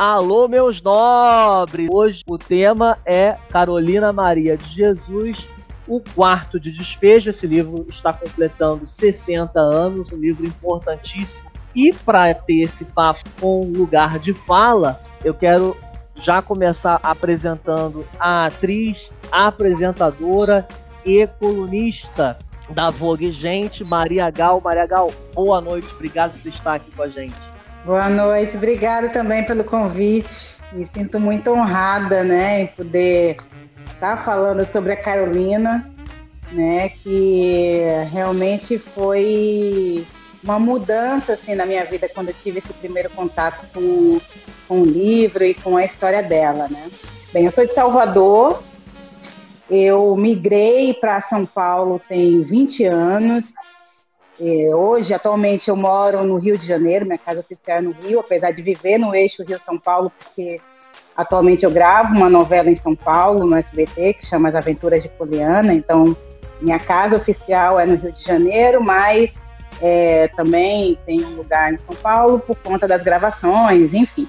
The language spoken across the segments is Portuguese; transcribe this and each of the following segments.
Alô, meus nobres! Hoje o tema é Carolina Maria de Jesus, o quarto de despejo. Esse livro está completando 60 anos, um livro importantíssimo. E para ter esse papo com lugar de fala, eu quero já começar apresentando a atriz, apresentadora e colunista da Vogue Gente, Maria Gal. Maria Gal, boa noite, obrigado por você estar aqui com a gente. Boa noite, obrigada também pelo convite. Me sinto muito honrada, né, em poder estar falando sobre a Carolina, né, que realmente foi uma mudança assim na minha vida quando eu tive esse primeiro contato com, com o livro e com a história dela, né. Bem, eu sou de Salvador, eu migrei para São Paulo tem 20 anos. E hoje, atualmente, eu moro no Rio de Janeiro, minha casa oficial é no Rio, apesar de viver no eixo Rio-São Paulo, porque atualmente eu gravo uma novela em São Paulo, no SBT, que chama As Aventuras de Poliana. Então, minha casa oficial é no Rio de Janeiro, mas é, também tem um lugar em São Paulo por conta das gravações, enfim.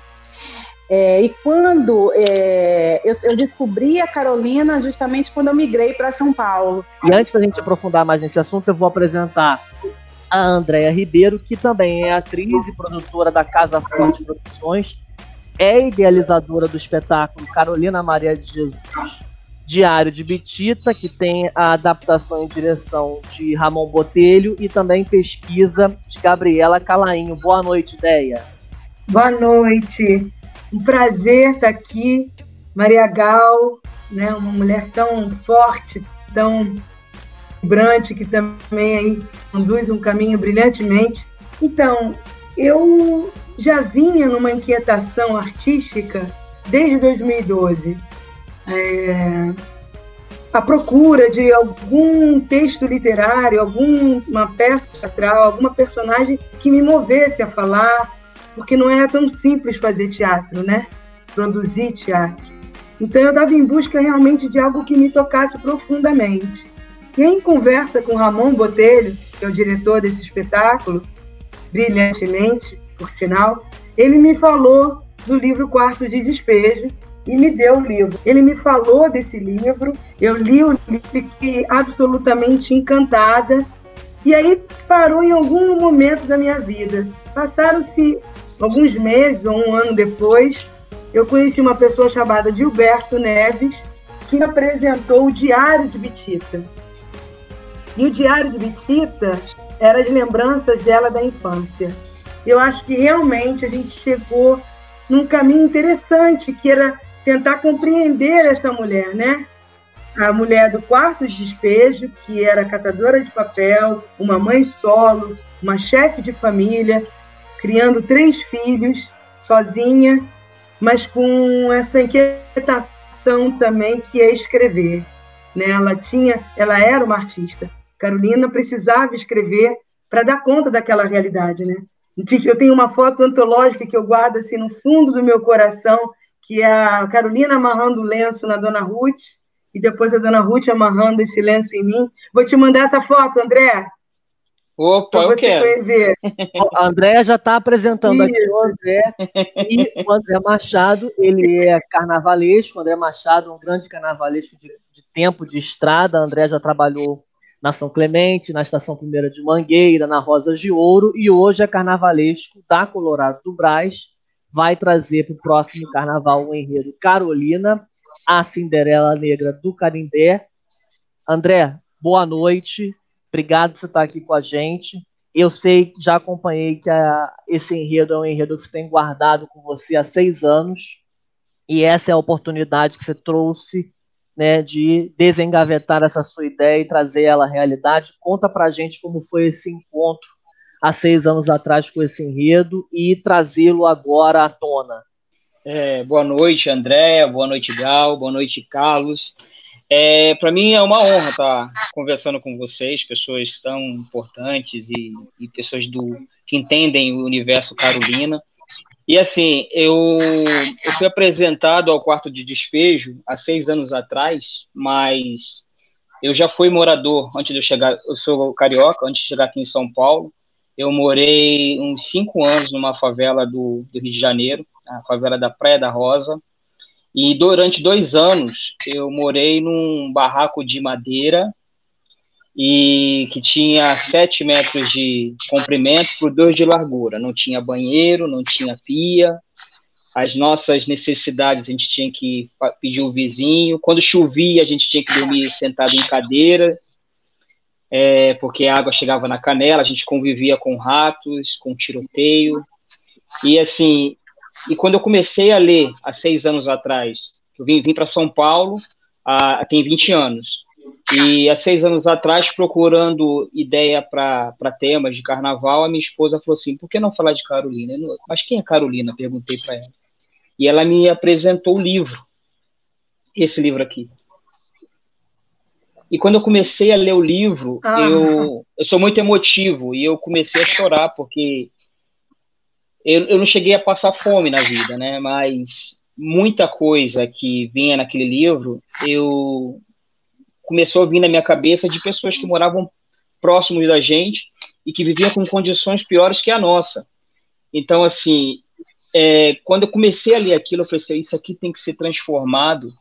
É, e quando é, eu, eu, descobri a Carolina justamente quando eu migrei para São Paulo. E antes da gente aprofundar mais nesse assunto, eu vou apresentar a Andréa Ribeiro, que também é atriz e produtora da Casa Forte Produções, é idealizadora do espetáculo Carolina Maria de Jesus, Diário de Bitita, que tem a adaptação e direção de Ramon Botelho e também pesquisa de Gabriela Calainho. Boa noite, Ideia. Boa noite. Um prazer estar aqui, Maria Gal, né, uma mulher tão forte, tão vibrante, que também aí conduz um caminho brilhantemente. Então, eu já vinha numa inquietação artística desde 2012. É, a procura de algum texto literário, alguma peça teatral, alguma personagem que me movesse a falar, porque não era tão simples fazer teatro, né? Produzir teatro. Então eu estava em busca realmente de algo que me tocasse profundamente. E em conversa com Ramon Botelho, que é o diretor desse espetáculo, brilhantemente, por sinal, ele me falou do livro Quarto de Despejo e me deu o livro. Ele me falou desse livro, eu li o livro, fiquei absolutamente encantada. E aí parou em algum momento da minha vida. Passaram-se alguns meses ou um ano depois, eu conheci uma pessoa chamada Gilberto Neves, que me apresentou o Diário de Bitita. E o Diário de Bitita era as lembranças dela da infância. Eu acho que realmente a gente chegou num caminho interessante, que era tentar compreender essa mulher, né? A mulher do quarto de despejo, que era catadora de papel, uma mãe solo, uma chefe de família, criando três filhos sozinha, mas com essa inquietação também que é escrever. Né? Ela tinha, ela era uma artista. Carolina precisava escrever para dar conta daquela realidade, né? Eu tenho uma foto antológica que eu guardo assim no fundo do meu coração, que é a Carolina amarrando o lenço na Dona Ruth e depois a Dona Ruth amarrando esse lenço em mim. Vou te mandar essa foto, André. Opa, eu quero. Ver. A Andréia já está apresentando Isso. aqui o André. E o André Machado, ele é carnavalesco. O André Machado, um grande carnavalesco de, de tempo de estrada. A André já trabalhou na São Clemente, na Estação Primeira de Mangueira, na Rosas de Ouro, e hoje é carnavalesco da Colorado do Brás. Vai trazer para o próximo carnaval o enredo Carolina, a Cinderela Negra do Carindé. André, boa noite. Obrigado por você estar aqui com a gente. Eu sei, já acompanhei que a, esse enredo é um enredo que você tem guardado com você há seis anos. E essa é a oportunidade que você trouxe né, de desengavetar essa sua ideia e trazer ela à realidade. Conta pra gente como foi esse encontro há seis anos atrás com esse enredo e trazê-lo agora à tona. É, boa noite, Andréa, boa noite, Gal, boa noite, Carlos. É, para mim é uma honra estar conversando com vocês, pessoas tão importantes e, e, pessoas do que entendem o universo Carolina. E assim, eu, eu fui apresentado ao quarto de despejo há seis anos atrás, mas eu já fui morador antes de eu chegar. Eu sou carioca, antes de chegar aqui em São Paulo. Eu morei uns cinco anos numa favela do, do Rio de Janeiro, a favela da Praia da Rosa. E durante dois anos eu morei num barraco de madeira e que tinha sete metros de comprimento por dois de largura. Não tinha banheiro, não tinha pia. As nossas necessidades a gente tinha que pedir o vizinho. Quando chovia, a gente tinha que dormir sentado em cadeiras, é, porque a água chegava na canela. A gente convivia com ratos, com tiroteio. E assim, e quando eu comecei a ler há seis anos atrás, eu vim, vim para São Paulo, há, tem 20 anos. E há seis anos atrás, procurando ideia para temas de carnaval, a minha esposa falou assim: por que não falar de Carolina? Não, mas quem é Carolina? Perguntei para ela. E ela me apresentou o livro, esse livro aqui. E quando eu comecei a ler o livro, ah. eu, eu sou muito emotivo e eu comecei a chorar, porque eu, eu não cheguei a passar fome na vida, né? Mas muita coisa que vinha naquele livro, eu começou a vir na minha cabeça de pessoas que moravam próximos da gente e que viviam com condições piores que a nossa. Então, assim, é, quando eu comecei a ler aquilo, eu falei assim, isso aqui tem que ser transformado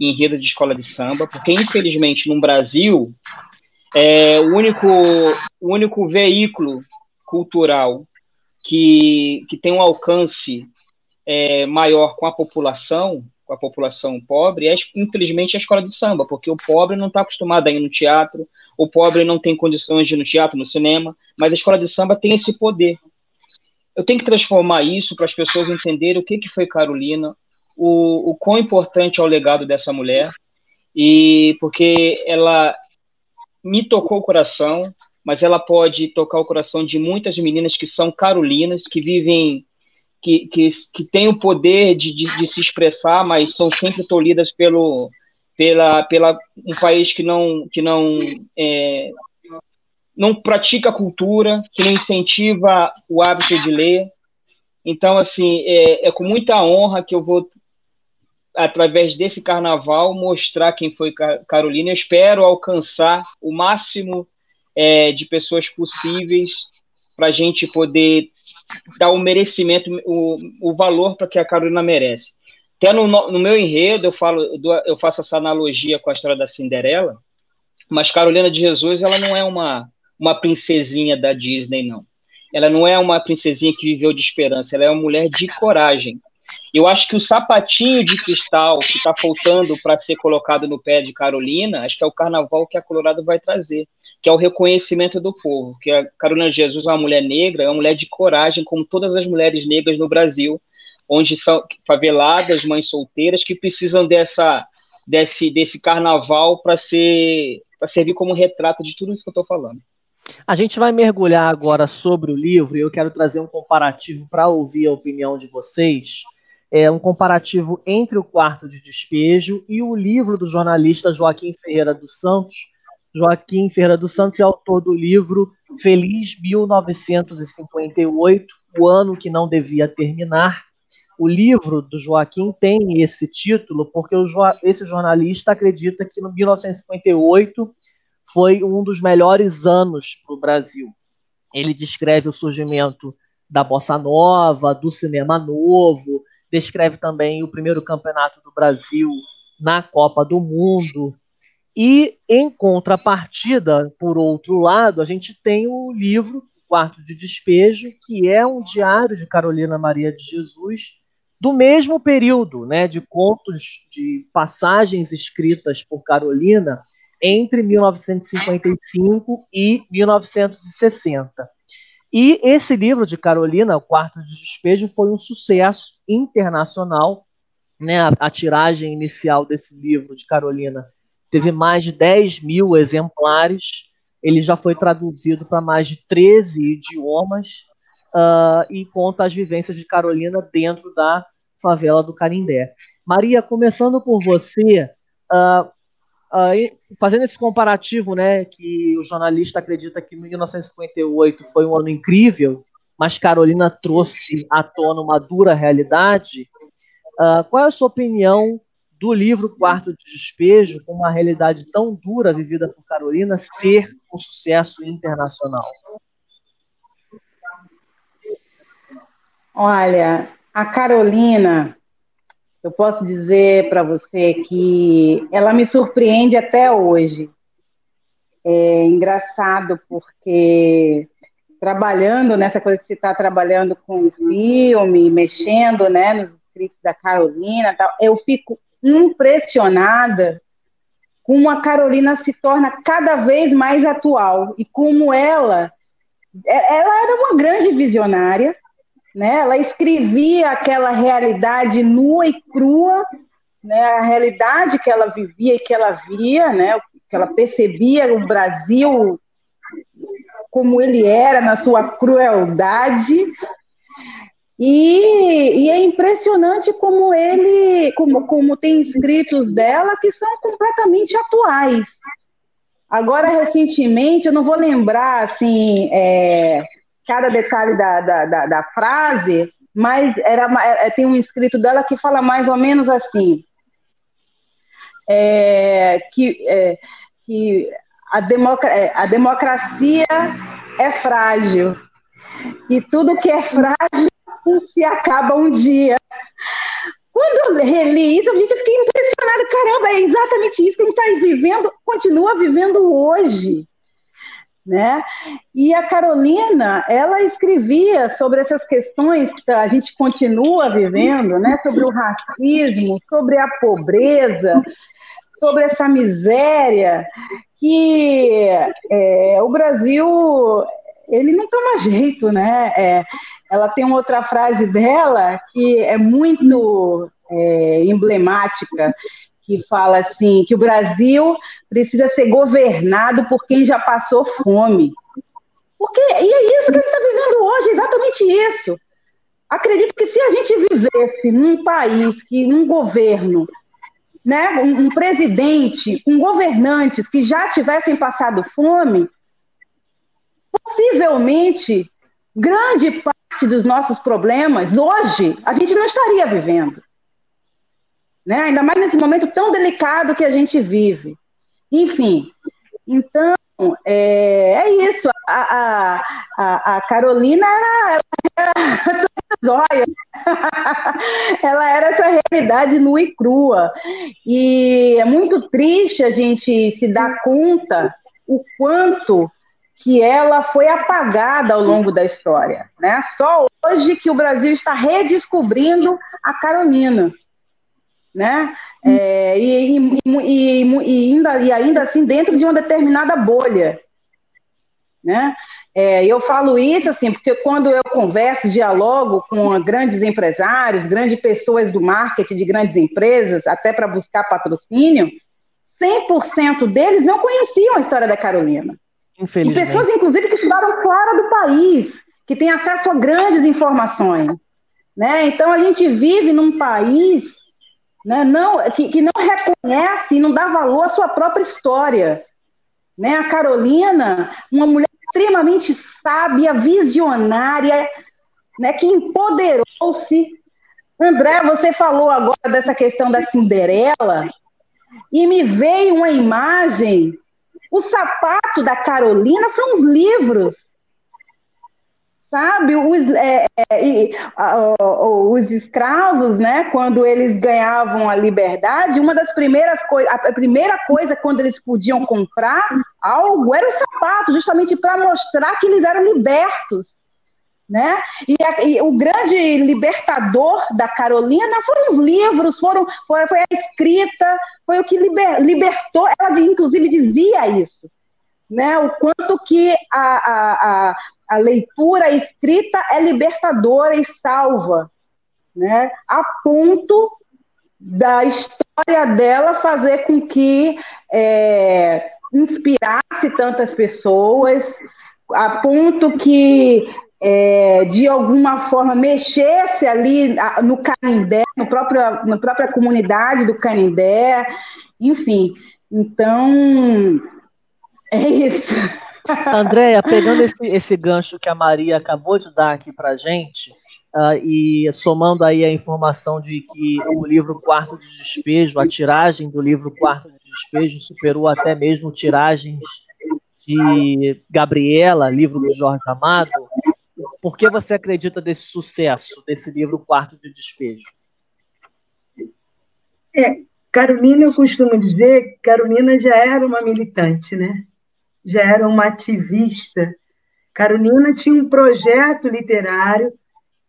em enredo de escola de samba, porque infelizmente no Brasil é o único, o único veículo cultural que, que tem um alcance é, maior com a população, a população pobre, é infelizmente a escola de samba, porque o pobre não está acostumado a ir no teatro, o pobre não tem condições de ir no teatro, no cinema, mas a escola de samba tem esse poder. Eu tenho que transformar isso para as pessoas entenderem o que, que foi Carolina, o, o quão importante é o legado dessa mulher, e porque ela me tocou o coração, mas ela pode tocar o coração de muitas meninas que são carolinas, que vivem, que, que, que têm o poder de, de, de se expressar, mas são sempre tolhidas pelo, pela, pela um país que não, que não, é, não pratica a cultura, que não incentiva o hábito de ler. Então, assim, é, é com muita honra que eu vou através desse carnaval, mostrar quem foi Carolina. Eu espero alcançar o máximo é, de pessoas possíveis para a gente poder dar o merecimento, o, o valor para que a Carolina merece. Até no, no meu enredo eu falo, eu faço essa analogia com a história da Cinderela, mas Carolina de Jesus ela não é uma uma princesinha da Disney não. Ela não é uma princesinha que viveu de esperança, ela é uma mulher de coragem. Eu acho que o sapatinho de cristal que está faltando para ser colocado no pé de Carolina, acho que é o carnaval que a Colorado vai trazer que é o reconhecimento do povo, que a Carolina Jesus é uma mulher negra, é uma mulher de coragem, como todas as mulheres negras no Brasil, onde são faveladas, mães solteiras, que precisam dessa, desse, desse carnaval para ser para servir como retrato de tudo isso que eu estou falando. A gente vai mergulhar agora sobre o livro e eu quero trazer um comparativo para ouvir a opinião de vocês. É um comparativo entre o quarto de despejo e o livro do jornalista Joaquim Ferreira dos Santos, Joaquim Ferreira dos Santos é autor do livro Feliz 1958, o ano que não devia terminar. O livro do Joaquim tem esse título porque esse jornalista acredita que no 1958 foi um dos melhores anos para o Brasil. Ele descreve o surgimento da bossa nova, do cinema novo, descreve também o primeiro campeonato do Brasil na Copa do Mundo, e, em contrapartida, por outro lado, a gente tem o livro Quarto de Despejo, que é um diário de Carolina Maria de Jesus, do mesmo período, né, de contos, de passagens escritas por Carolina entre 1955 e 1960. E esse livro de Carolina, O Quarto de Despejo, foi um sucesso internacional. Né? A, a tiragem inicial desse livro de Carolina teve mais de 10 mil exemplares. Ele já foi traduzido para mais de 13 idiomas uh, e conta as vivências de Carolina dentro da favela do Carindé. Maria, começando por você, uh, uh, fazendo esse comparativo, né, que o jornalista acredita que 1958 foi um ano incrível, mas Carolina trouxe à tona uma dura realidade. qual é a sua opinião do livro Quarto de Despejo, com uma realidade tão dura vivida por Carolina, ser um sucesso internacional? Olha, A Carolina, eu posso dizer para você que ela me surpreende até hoje. É engraçado porque trabalhando nessa coisa que você está trabalhando com filme, mexendo né, nos escritos da Carolina, tal, eu fico impressionada como a Carolina se torna cada vez mais atual e como ela é, ela era uma grande visionária, né? Ela escrevia aquela realidade nua e crua, né? A realidade que ela vivia e que ela via, né? Que ela percebia o Brasil como ele era na sua crueldade. E, e é impressionante como ele, como, como tem escritos dela que são completamente atuais. Agora, recentemente, eu não vou lembrar assim, é, cada detalhe da, da, da, da frase, mas era, é, tem um escrito dela que fala mais ou menos assim: é, que, é, que a, democra é, a democracia é frágil e tudo que é frágil se acaba um dia. Quando eu reli isso, gente fiquei impressionada. Caramba, é exatamente isso que a gente está vivendo, continua vivendo hoje né? E a Carolina, ela escrevia sobre essas questões que a gente continua vivendo, né? Sobre o racismo, sobre a pobreza, sobre essa miséria que é, o Brasil ele não toma jeito, né? É, ela tem uma outra frase dela que é muito é, emblemática, que fala assim que o Brasil precisa ser governado por quem já passou fome. Porque e é isso que a gente está vivendo hoje, exatamente isso. Acredito que se a gente vivesse num país que um governo, né, um, um presidente, um governantes que já tivessem passado fome, possivelmente grande parte dos nossos problemas hoje a gente não estaria vivendo né? ainda mais nesse momento tão delicado que a gente vive. Enfim, então, é, é isso. A, a, a, Carolina era, era zóia. ela era essa realidade nua e crua. E é muito triste a gente se dar conta o quanto que ela foi apagada ao longo da história. Né? Só hoje que o Brasil está redescobrindo a Carolina né? É, e, e, e, e, ainda, e ainda assim dentro de uma determinada bolha, né? É, eu falo isso assim, porque quando eu converso, dialogo com grandes empresários, grandes pessoas do marketing de grandes empresas, até para buscar patrocínio, 100% deles não conheciam a história da Carolina. Infelizmente. E pessoas, inclusive, que estudaram fora do país, que têm acesso a grandes informações. Né? Então, a gente vive num país né? não, que, que não reconhece e não dá valor à sua própria história. Né? A Carolina, uma mulher extremamente sábia, visionária, né, que empoderou-se. André, você falou agora dessa questão da Cinderela, e me veio uma imagem. O sapato da Carolina são os livros sabe? Os, é, é, os escravos, né, quando eles ganhavam a liberdade, uma das primeiras coisas, a primeira coisa quando eles podiam comprar algo era o sapato, justamente para mostrar que eles eram libertos. Né? E, a, e, o grande libertador da Carolina foram os livros, foram, foi, foi a escrita, foi o que liber, libertou. Ela, inclusive, dizia isso, né? O quanto que a, a, a leitura escrita é libertadora e salva, né? A ponto da história dela fazer com que é, inspirasse tantas pessoas, a ponto que é, de alguma forma mexesse ali no Canindé, no próprio, na própria comunidade do Canindé, enfim. Então, é isso. Andréia, pegando esse, esse gancho que a Maria acabou de dar aqui para gente, uh, e somando aí a informação de que o livro Quarto de Despejo, a tiragem do livro Quarto de Despejo superou até mesmo tiragens de Gabriela, livro do Jorge Amado, por que você acredita desse sucesso, desse livro Quarto de Despejo? É, Carolina, eu costumo dizer, Carolina já era uma militante, né? Já era uma ativista. Carolina tinha um projeto literário,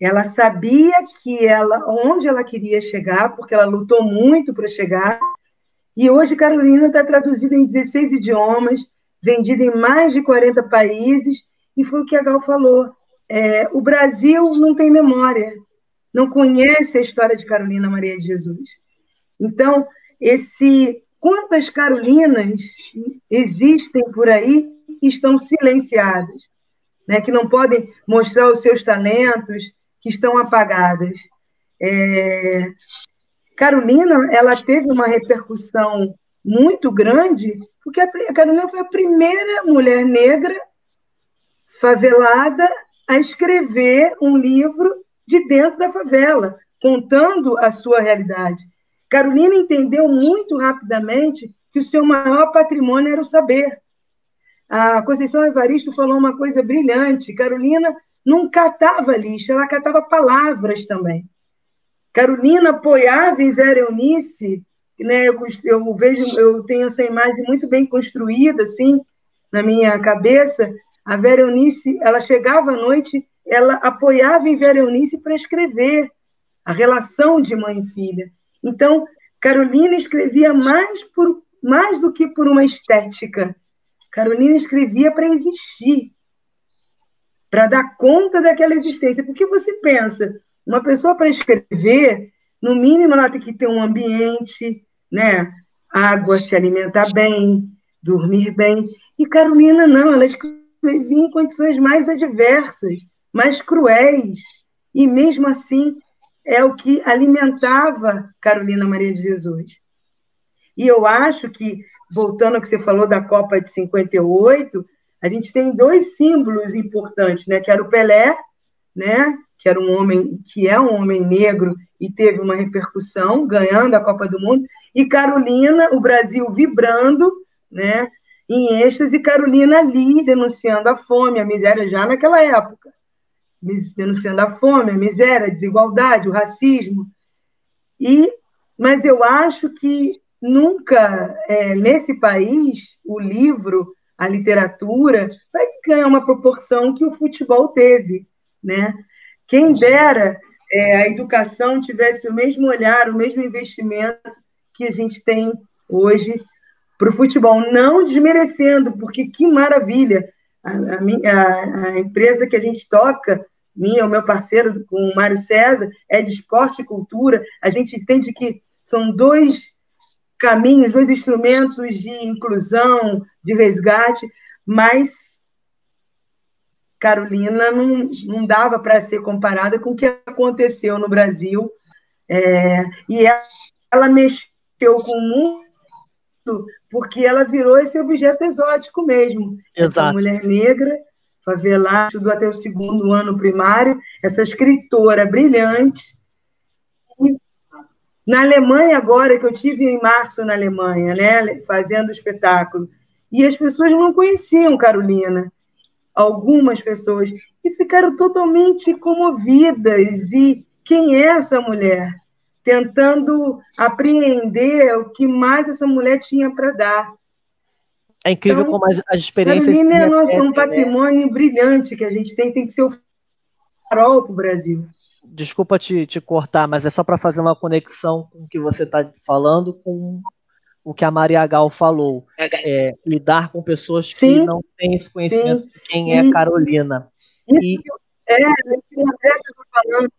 ela sabia que ela, onde ela queria chegar, porque ela lutou muito para chegar. E hoje Carolina está traduzida em 16 idiomas, vendida em mais de 40 países, e foi o que a Gal falou. É, o Brasil não tem memória, não conhece a história de Carolina Maria de Jesus. Então, esse quantas Carolinas existem por aí que estão silenciadas, né, que não podem mostrar os seus talentos, que estão apagadas. É... Carolina, ela teve uma repercussão muito grande, porque a Carolina foi a primeira mulher negra favelada a escrever um livro de dentro da favela, contando a sua realidade. Carolina entendeu muito rapidamente que o seu maior patrimônio era o saber. A Conceição Evaristo falou uma coisa brilhante. Carolina não catava lixo, ela catava palavras também. Carolina apoiava em Vera Eunice, né, eu, eu, vejo, eu tenho essa imagem muito bem construída, assim, na minha cabeça. A Vera Eunice, ela chegava à noite, ela apoiava em Vera Eunice para escrever a relação de mãe e filha. Então, Carolina escrevia mais, por, mais do que por uma estética. Carolina escrevia para existir para dar conta daquela existência. Porque você pensa, uma pessoa para escrever, no mínimo ela tem que ter um ambiente, né? Água, se alimentar bem, dormir bem. E Carolina não, ela escrevia em condições mais adversas, mais cruéis. E mesmo assim é o que alimentava Carolina Maria de Jesus. E eu acho que, voltando ao que você falou da Copa de 58, a gente tem dois símbolos importantes, né? Que era o Pelé, né? Que era um homem que é um homem negro e teve uma repercussão, ganhando a Copa do Mundo, e Carolina, o Brasil vibrando, né? Em êxtase, Carolina ali denunciando a fome, a miséria já naquela época, denunciando a fome, a miséria, a desigualdade, o racismo. E, mas eu acho que nunca é, nesse país o livro a literatura, vai ganhar uma proporção que o futebol teve, né? Quem dera é, a educação tivesse o mesmo olhar, o mesmo investimento que a gente tem hoje para o futebol, não desmerecendo, porque que maravilha! A, a, a, empresa que a gente toca, minha, o meu parceiro com o Mário César, é de esporte e cultura. A gente entende que são dois caminhos, dois instrumentos de inclusão, de resgate, mas Carolina não, não dava para ser comparada com o que aconteceu no Brasil. É, e ela, ela mexeu com o mundo porque ela virou esse objeto exótico mesmo. Exato. Essa mulher negra, favelada, estudou até o segundo ano primário, essa escritora brilhante, na Alemanha, agora, que eu tive em março na Alemanha, né, fazendo o espetáculo, e as pessoas não conheciam Carolina, algumas pessoas, e ficaram totalmente comovidas. E quem é essa mulher? Tentando apreender o que mais essa mulher tinha para dar. É incrível então, como as, as experiências. Carolina é nosso, um né? patrimônio né? brilhante que a gente tem, tem que ser o farol para o Brasil desculpa te, te cortar, mas é só para fazer uma conexão com o que você está falando com o que a Maria Gal falou. É, lidar com pessoas sim, que não têm esse conhecimento sim. de quem é Carolina. E, é, é falando.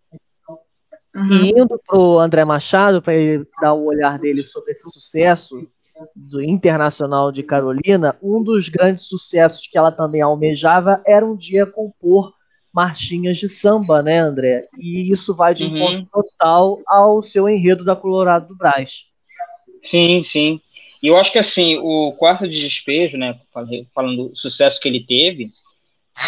Uhum. E indo para o André Machado, para ele dar o olhar dele sobre esse sucesso do internacional de Carolina, um dos grandes sucessos que ela também almejava era um dia compor marchinhas de samba, né, André? E isso vai de uhum. encontro total ao seu enredo da Colorado do Brás. Sim, sim. E eu acho que assim, o quarto de despejo, né, falando do sucesso que ele teve,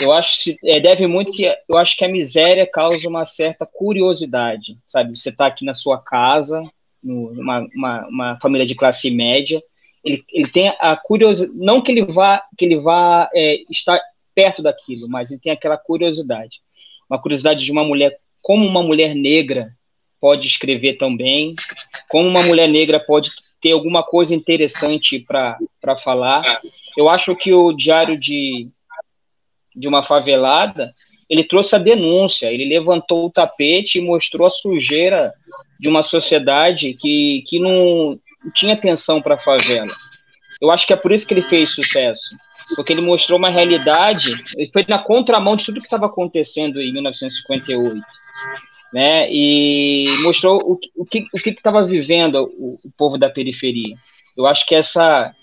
eu acho que é, deve muito que eu acho que a miséria causa uma certa curiosidade, sabe? Você está aqui na sua casa, numa uma, uma família de classe média, ele, ele tem a curiosidade, não que ele vá que ele vá é, estar perto daquilo, mas ele tem aquela curiosidade. uma curiosidade de uma mulher, como uma mulher negra pode escrever tão bem, como uma mulher negra pode ter alguma coisa interessante para falar. Eu acho que o Diário de, de uma Favelada, ele trouxe a denúncia, ele levantou o tapete e mostrou a sujeira de uma sociedade que, que não tinha atenção para a favela. Eu acho que é por isso que ele fez sucesso, porque ele mostrou uma realidade, ele foi na contramão de tudo que estava acontecendo em 1958, né? E mostrou o, o que o estava vivendo o, o, povo da periferia. Eu acho que essa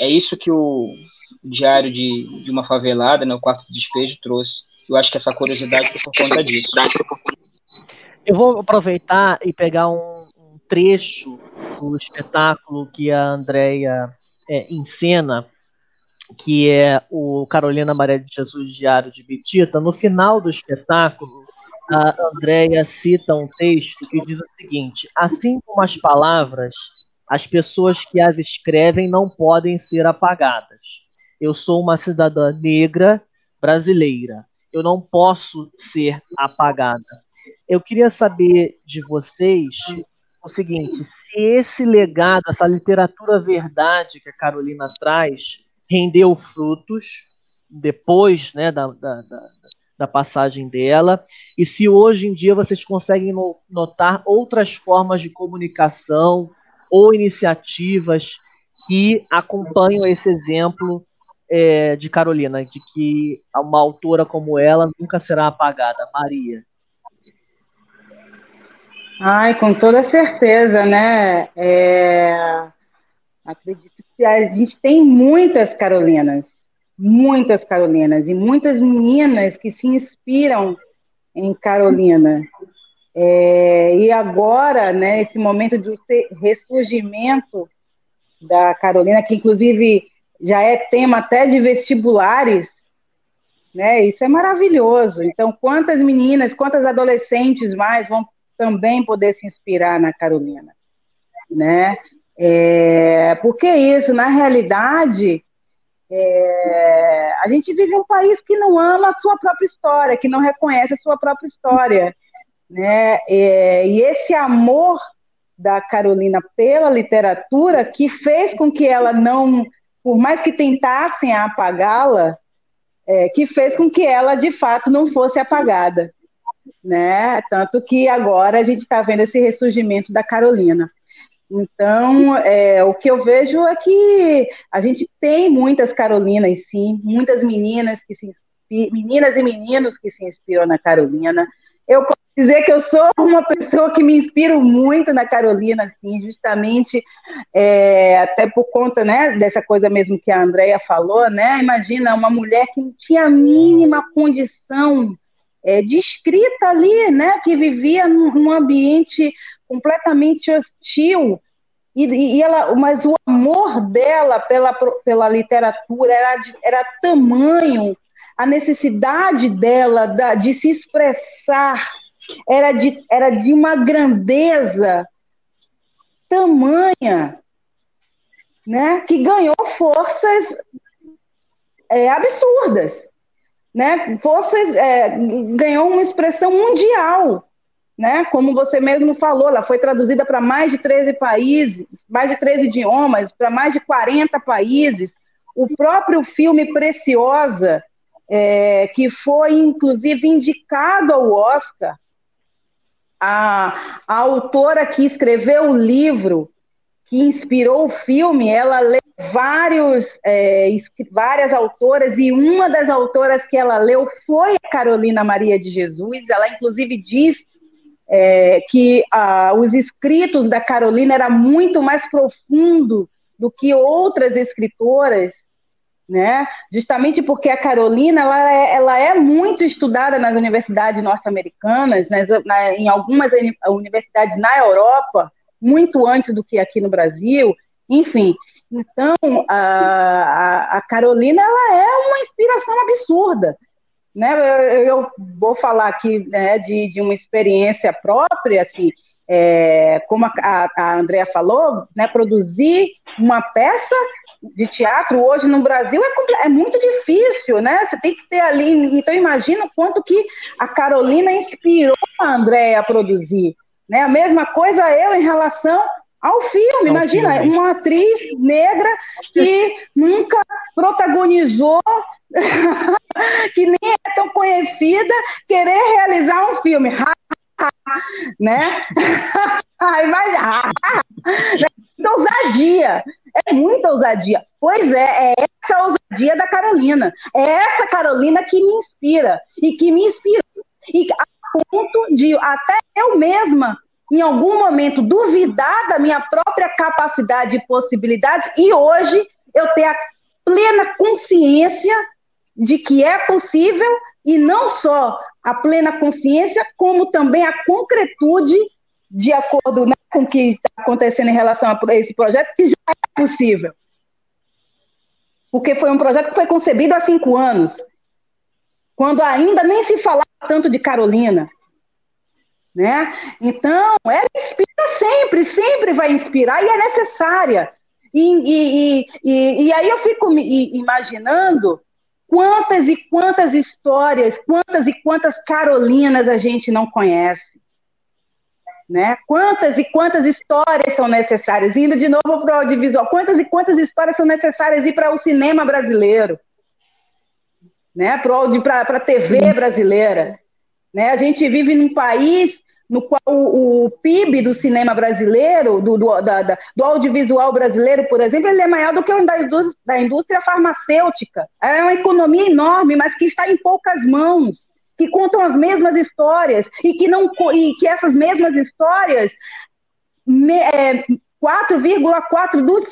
é isso que o diário de, de uma favelada, né, o quarto de despejo trouxe. Eu acho que essa curiosidade foi por conta disso. Eu vou aproveitar e pegar um, um trecho do espetáculo que a Andrea é, encena, que é o Carolina Maria de Jesus Diário de Bitita. No final do espetáculo, a Andrea cita um texto que diz o seguinte: assim como as palavras, as pessoas que as escrevem não podem ser apagadas. Eu sou uma cidadã negra brasileira eu não posso ser apagada. Eu queria saber de vocês o seguinte: se esse legado, essa literatura verdade que a Carolina traz, rendeu frutos depois né, da, da, da, da passagem dela, e se hoje em dia vocês conseguem notar outras formas de comunicação ou iniciativas que acompanham esse exemplo é, de Carolina, de que uma autora como ela nunca será apagada, Maria? Ai, com toda certeza, né? É... Acredito que a gente tem muitas Carolinas, muitas Carolinas, e muitas meninas que se inspiram em Carolina. É... E agora, né, esse momento de ressurgimento da Carolina, que inclusive já é tema até de vestibulares, né? Isso é maravilhoso. Então, quantas meninas, quantas adolescentes mais vão também poder se inspirar na Carolina, né? É, porque isso, na realidade, é, a gente vive um país que não ama a sua própria história, que não reconhece a sua própria história, né? É, e esse amor da Carolina pela literatura que fez com que ela não por mais que tentassem apagá-la, é, que fez com que ela de fato não fosse apagada, né? Tanto que agora a gente está vendo esse ressurgimento da Carolina. Então, é, o que eu vejo é que a gente tem muitas Carolinas, sim, muitas meninas que se meninas e meninos que se inspiram na Carolina. Eu dizer que eu sou uma pessoa que me inspiro muito na Carolina, assim, justamente é, até por conta né, dessa coisa mesmo que a Andrea falou, né? Imagina uma mulher que não tinha a mínima condição é, de escrita ali, né? Que vivia num, ambiente completamente hostil. E, e, ela, mas o amor dela pela, pela literatura era, era tamanho, a necessidade dela da, de se expressar era de, era de uma grandeza tamanha, né, que ganhou forças é, absurdas, né, forças, é, ganhou uma expressão mundial, né, como você mesmo falou, ela foi traduzida para mais de 13 países, mais de 13 idiomas, para mais de 40 países, o próprio filme Preciosa, é, que foi inclusive indicado ao Oscar, a, a autora que escreveu o livro, que inspirou o filme, ela leu vários, é, várias autoras, e uma das autoras que ela leu foi a Carolina Maria de Jesus. Ela, inclusive, diz é, que os escritos da Carolina eram muito mais profundo do que outras escritoras né? Justamente porque a Carolina ela é, ela é muito estudada nas universidades norte-americanas, na, em algumas universidades na Europa, muito antes do que aqui no Brasil, enfim. Então, a, a, Carolina ela é uma inspiração absurda. Né? Eu, eu vou falar aqui né, de, de uma experiência própria, assim, é, como a, a Andrea falou, né, produzir uma peça de teatro hoje no Brasil é, é, muito difícil, né? Você tem que ter ali. Então, imagina o quanto que a Carolina inspirou a Andréia a produzir. Né? A mesma coisa eu em relação ao filme. Ao imagina, filme. uma atriz negra que nunca protagonizou, que nem é tão conhecida, querer realizar um filme. né? Ai, mas é muita ousadia. É muita ousadia. Pois é, é essa ousadia da Carolina. É essa Carolina que me inspira e que me inspira. E a ponto de até eu mesma em algum momento duvidar da minha própria capacidade e possibilidade, e hoje eu ter a plena consciência de que é possível, e não só a plena consciência, como também a concretude, de acordo né, com o que está acontecendo em relação a esse projeto, que já é possível. Porque foi um projeto que foi concebido há cinco anos, quando ainda nem se falava tanto de Carolina. Né? Então, ela inspira sempre, sempre vai inspirar e é necessária. E, e, e, e aí eu fico me imaginando quantas e quantas histórias, quantas e quantas Carolinas a gente não conhece. Né? Quantas e quantas histórias são necessárias? Indo de novo para o audiovisual, quantas e quantas histórias são necessárias ir para o cinema brasileiro? Né? Para a TV brasileira? Né? A gente vive num país no qual o, o PIB do cinema brasileiro, do, do, da, da, do, audiovisual brasileiro, por exemplo, ele é maior do que o da indústria, da indústria farmacêutica. É uma economia enorme, mas que está em poucas mãos, que contam as mesmas histórias e que, não, e que essas mesmas histórias, é, 4,4% dos,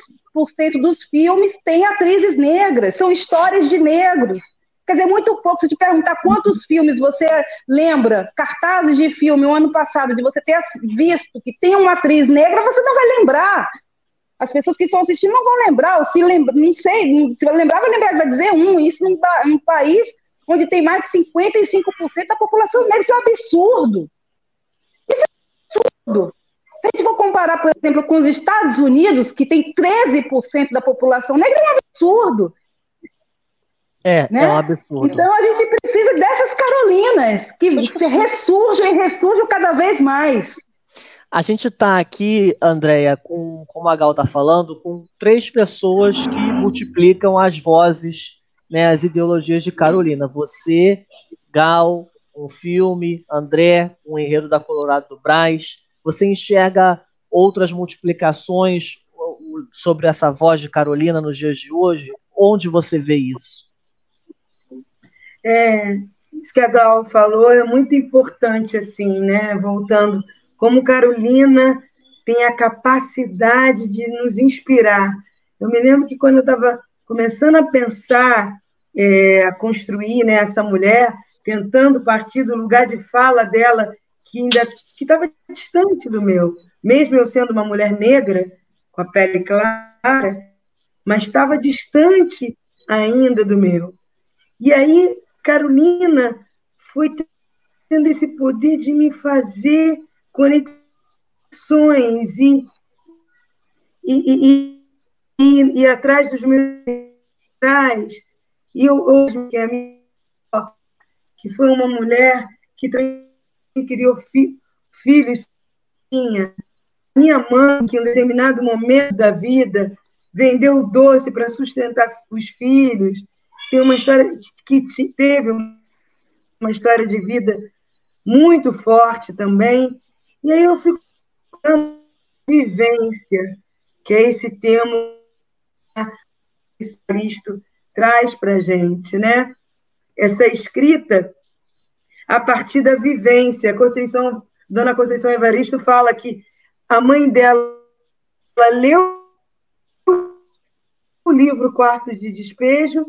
dos filmes têm atrizes negras, são histórias de negros. Quer dizer, muito pouco. Se te perguntar quantos filmes você lembra, cartazes de filme, o ano passado, de você ter visto que tem uma atriz negra, você não vai lembrar. As pessoas que estão assistindo não vão lembrar, ou se lembra, não sei, se vai lembrar, vai lembrar, vai dizer um. Isso num, num país onde tem mais de 55% da população negra. Isso é um absurdo. Isso é um absurdo. Se a gente for comparar, por exemplo, com os Estados Unidos, que tem 13% da população negra, é um absurdo. É, né? é um absurdo. Então a gente precisa dessas Carolinas que ressurgem e ressurgem cada vez mais. A gente está aqui, Andréia, com, como a Gal está falando, com três pessoas que multiplicam as vozes, né, as ideologias de Carolina. Você, Gal, um filme, André, um enredo da Colorado do Braz. Você enxerga outras multiplicações sobre essa voz de Carolina nos dias de hoje? Onde você vê isso? É, isso que a Gal falou é muito importante, assim, né? Voltando, como Carolina tem a capacidade de nos inspirar. Eu me lembro que quando eu estava começando a pensar, é, a construir né, essa mulher, tentando partir do lugar de fala dela, que ainda que estava distante do meu, mesmo eu sendo uma mulher negra, com a pele clara, mas estava distante ainda do meu. E aí Carolina foi tendo esse poder de me fazer conexões e, e, e, e, atrás dos meus pais. E eu, hoje, que é a minha que foi uma mulher que também criou fi, filhos, tinha. Minha mãe, que em um determinado momento da vida vendeu doce para sustentar os filhos tem uma história que teve uma história de vida muito forte também. E aí eu fico vivência, que é esse tema que Cristo traz para a gente, né? Essa escrita a partir da vivência. Conceição, Dona Conceição Evaristo fala que a mãe dela leu o livro Quarto de Despejo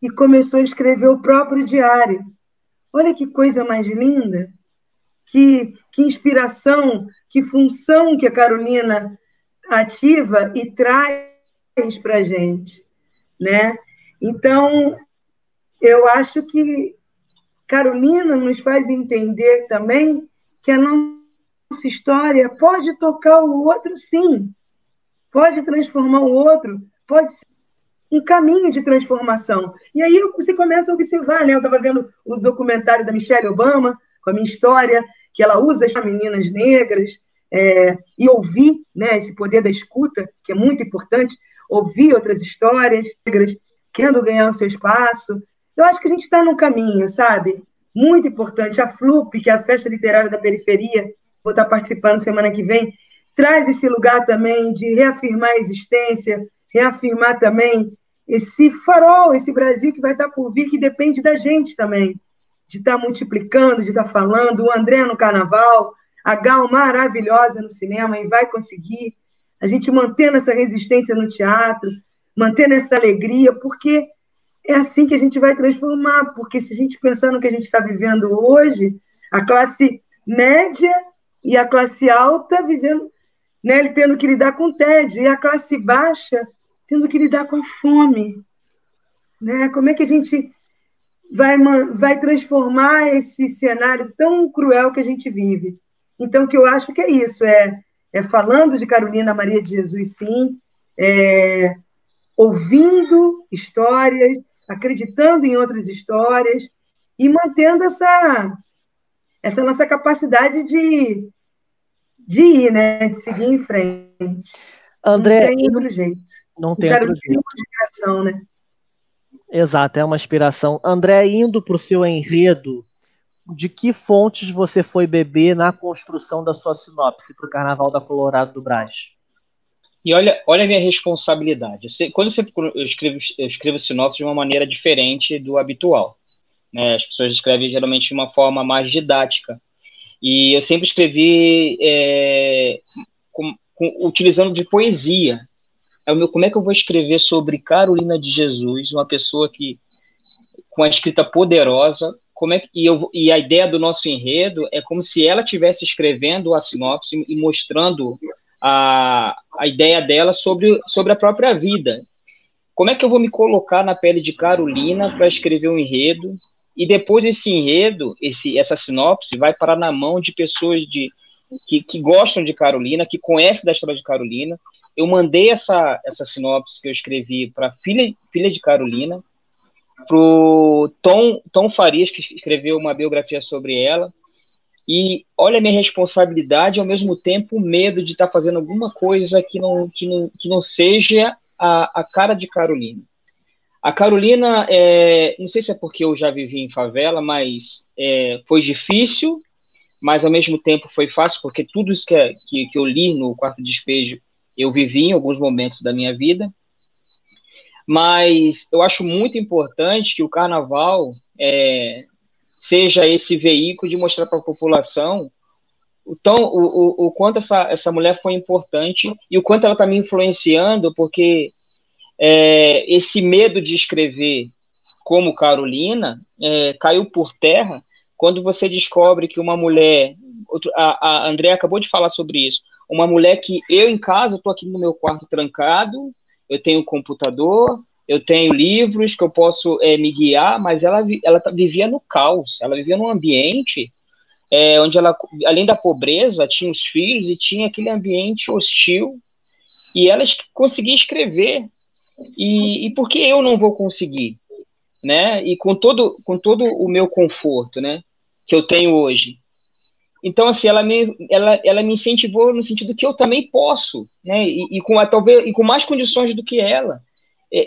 e começou a escrever o próprio diário. Olha que coisa mais linda! Que, que inspiração, que função que a Carolina ativa e traz para a gente, né? Então, eu acho que Carolina nos faz entender também que a nossa história pode tocar o outro, sim, pode transformar o outro, pode ser um caminho de transformação. E aí você começa a observar, né? Eu estava vendo o documentário da Michelle Obama, com a minha história, que ela usa as meninas negras, é, e ouvir né, esse poder da escuta, que é muito importante, ouvir outras histórias negras, querendo ganhar o seu espaço. Eu acho que a gente está num caminho, sabe? Muito importante. A FLUP, que é a Festa Literária da Periferia, vou estar participando semana que vem, traz esse lugar também de reafirmar a existência, reafirmar também esse farol, esse Brasil que vai estar por vir, que depende da gente também, de estar multiplicando, de estar falando, o André no carnaval, a Gal maravilhosa no cinema e vai conseguir, a gente mantendo essa resistência no teatro, mantendo essa alegria, porque é assim que a gente vai transformar, porque se a gente pensar no que a gente está vivendo hoje, a classe média e a classe alta vivendo, né, tendo que lidar com tédio, e a classe baixa tendo que lidar com a fome. Né? Como é que a gente vai, vai transformar esse cenário tão cruel que a gente vive? Então, o que eu acho que é isso, é, é falando de Carolina Maria de Jesus, sim, é, ouvindo histórias, acreditando em outras histórias e mantendo essa, essa nossa capacidade de, de ir, né? de seguir em frente. André, não tem outro jeito. Não tem outro jeito. Inspiração, né? Exato, é uma inspiração. André, indo para o seu enredo, de que fontes você foi beber na construção da sua sinopse para o Carnaval da Colorado do Brás? E olha, olha a minha responsabilidade. quando eu escrevo, eu escrevo sinopse de uma maneira diferente do habitual. Né? As pessoas escrevem geralmente de uma forma mais didática. E eu sempre escrevi é, com, com, utilizando de poesia. É meu, como é que eu vou escrever sobre Carolina de Jesus, uma pessoa que com a escrita poderosa, como é que, e, eu, e a ideia do nosso enredo é como se ela estivesse escrevendo a sinopse e mostrando a, a ideia dela sobre, sobre a própria vida. Como é que eu vou me colocar na pele de Carolina para escrever um enredo? E depois esse enredo, esse, essa sinopse, vai parar na mão de pessoas de, que, que gostam de Carolina, que conhecem da história de Carolina. Eu mandei essa, essa sinopse que eu escrevi para filha, filha de Carolina, para o Tom, Tom Farias, que escreveu uma biografia sobre ela, e olha a minha responsabilidade, ao mesmo tempo o medo de estar tá fazendo alguma coisa que não, que não, que não seja a, a cara de Carolina. A Carolina, é, não sei se é porque eu já vivi em favela, mas é, foi difícil, mas ao mesmo tempo foi fácil, porque tudo isso que, que, que eu li no quarto despejo eu vivi em alguns momentos da minha vida. Mas eu acho muito importante que o carnaval é, seja esse veículo de mostrar para a população o, tão, o, o, o, quanto essa, essa mulher foi importante e o quanto ela está me influenciando, porque é, esse medo de escrever como Carolina é, caiu por terra quando você descobre que uma mulher, a, a André acabou de falar sobre isso, uma mulher que eu em casa estou aqui no meu quarto trancado, eu tenho computador, eu tenho livros que eu posso é, me guiar, mas ela, ela tá, vivia no caos, ela vivia num ambiente é, onde ela, além da pobreza, tinha os filhos e tinha aquele ambiente hostil, e ela conseguia escrever. E, e por que eu não vou conseguir? Né? E com todo, com todo o meu conforto né, que eu tenho hoje. Então, assim, ela me, ela, ela me incentivou no sentido que eu também posso, né? E, e com, talvez, e com mais condições do que ela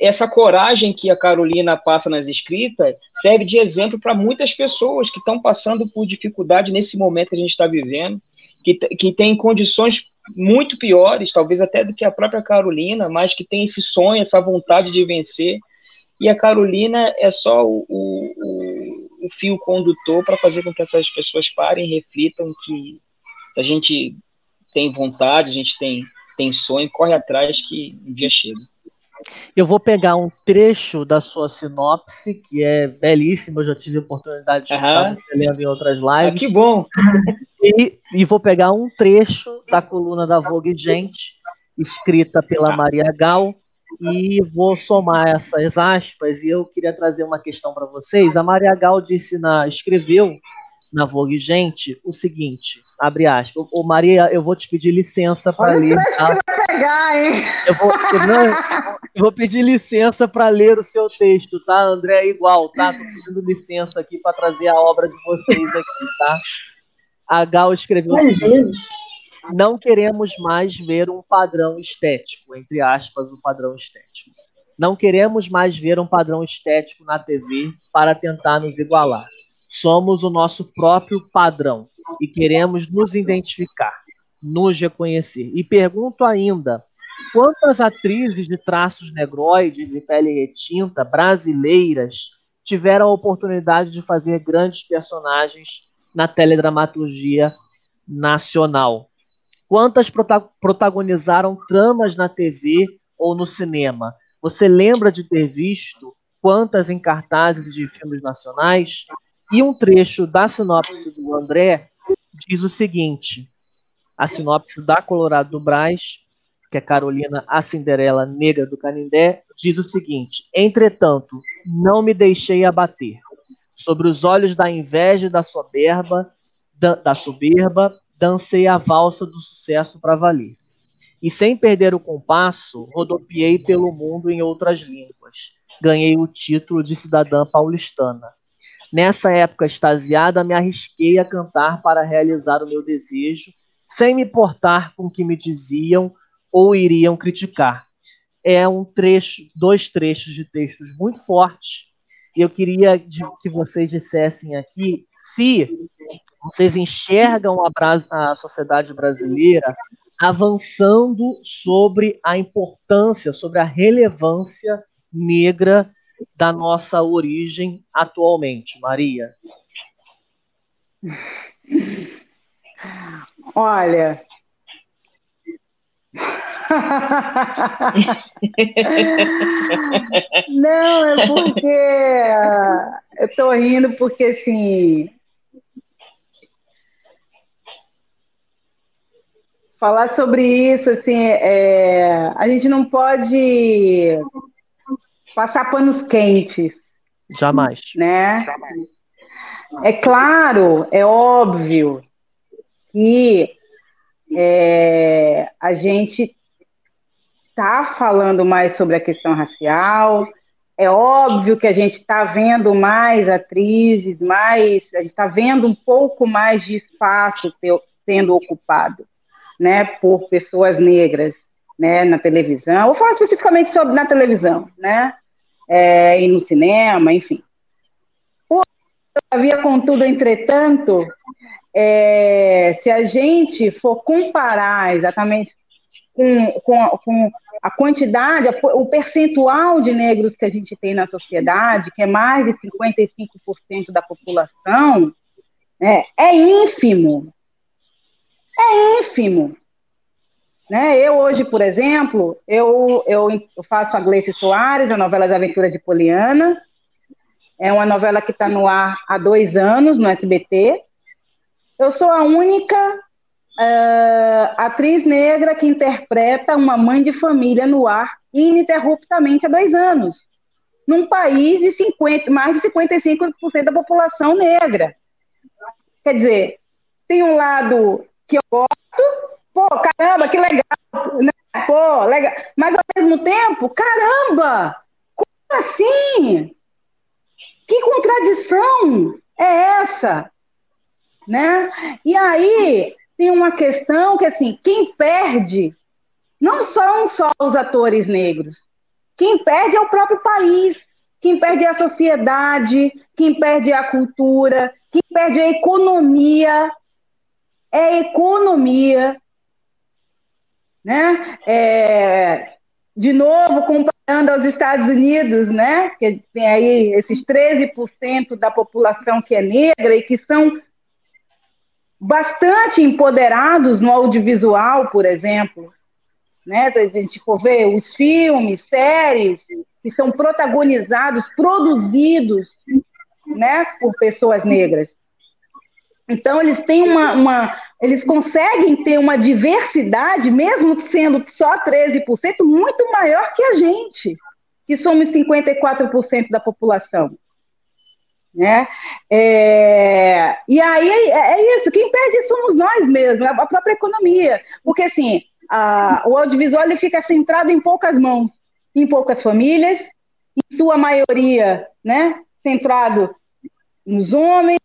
essa coragem que a Carolina passa nas escritas serve de exemplo para muitas pessoas que estão passando por dificuldade nesse momento que a gente está vivendo, que, que tem condições muito piores, talvez até do que a própria Carolina, mas que tem esse sonho, essa vontade de vencer. E a Carolina é só o, o, o fio condutor para fazer com que essas pessoas parem e reflitam que a gente tem vontade, a gente tem, tem sonho, corre atrás que um dia chega. Eu vou pegar um trecho da sua sinopse, que é belíssima, eu já tive a oportunidade de escutar uhum. você lendo em outras lives. Ah, que bom! E, e, vou pegar um trecho da coluna da Vogue Gente, escrita pela Maria Gal, e vou somar essas aspas, e eu queria trazer uma questão para vocês. A Maria Gal disse na, escreveu na Vogue Gente o seguinte, abre aspas, ô Maria, eu vou te pedir licença para ler. Tá? Pegar, hein? Eu vou, eu, não, Eu vou pedir licença para ler o seu texto, tá, André? É igual, tá? Tô pedindo licença aqui para trazer a obra de vocês aqui, tá? A Gal escreveu o seguinte: Não queremos mais ver um padrão estético, entre aspas, o um padrão estético. Não queremos mais ver um padrão estético na TV para tentar nos igualar. Somos o nosso próprio padrão e queremos nos identificar, nos reconhecer. E pergunto ainda: quantas atrizes de traços negroides e pele retinta brasileiras tiveram a oportunidade de fazer grandes personagens na teledramaturgia nacional? Quantas protagonizaram tramas na TV ou no cinema? Você lembra de ter visto quantas em cartazes de filmes nacionais? E um trecho da sinopse do André diz o seguinte: a sinopse da Colorado do Braz, que é Carolina, a Cinderela Negra do Canindé, diz o seguinte: Entretanto, não me deixei abater. Sobre os olhos da inveja e da soberba, da, da soberba, dancei a valsa do sucesso para valer e sem perder o compasso, rodopiei pelo mundo em outras línguas. Ganhei o título de cidadã paulistana. Nessa época extasiada, me arrisquei a cantar para realizar o meu desejo, sem me importar com o que me diziam ou iriam criticar. É um trecho, dois trechos de textos muito fortes. Eu queria que vocês dissessem aqui se vocês enxergam a, a sociedade brasileira avançando sobre a importância, sobre a relevância negra da nossa origem atualmente, Maria? Olha. Não, é porque eu tô rindo porque assim falar sobre isso, assim, é, a gente não pode passar panos quentes. Jamais. Né? Jamais. É claro, é óbvio que é, a gente está falando mais sobre a questão racial, é óbvio que a gente está vendo mais atrizes, mais, a gente está vendo um pouco mais de espaço sendo ocupado né, por pessoas negras, né, na televisão. Vou falar especificamente sobre na televisão, né, é, e no cinema, enfim. Havia, contudo, entretanto, é, se a gente for comparar exatamente com, com, com a quantidade, o percentual de negros que a gente tem na sociedade, que é mais de 55% da população, né, é ínfimo é ínfimo. Né? Eu hoje, por exemplo, eu, eu, eu faço a Gleice Soares, a novela das aventuras de Poliana. É uma novela que está no ar há dois anos no SBT. Eu sou a única uh, atriz negra que interpreta uma mãe de família no ar ininterruptamente há dois anos, num país de 50, mais de 55% da população negra. Quer dizer, tem um lado que eu gosto, pô, caramba, que legal, né? pô, legal. Mas ao mesmo tempo, caramba, como assim? Que contradição é essa? Né? E aí tem uma questão que assim, quem perde não são só os atores negros, quem perde é o próprio país, quem perde é a sociedade, quem perde é a cultura, quem perde é a economia, é economia, né? É, de novo, comparando aos Estados Unidos, né? Que tem aí esses 13% da população que é negra e que são bastante empoderados no audiovisual, por exemplo. Né? A gente for ver os filmes, séries que são protagonizados, produzidos né, por pessoas negras. Então, eles têm uma, uma, Eles conseguem ter uma diversidade, mesmo sendo só 13%, muito maior que a gente, que somos 54% da população. Né? É, e aí é, é, isso, quem perde somos nós mesmos, a própria economia. Porque assim, a, o audiovisual ele fica centrado em poucas mãos. em poucas famílias, em sua maioria, né, centrado nos homens,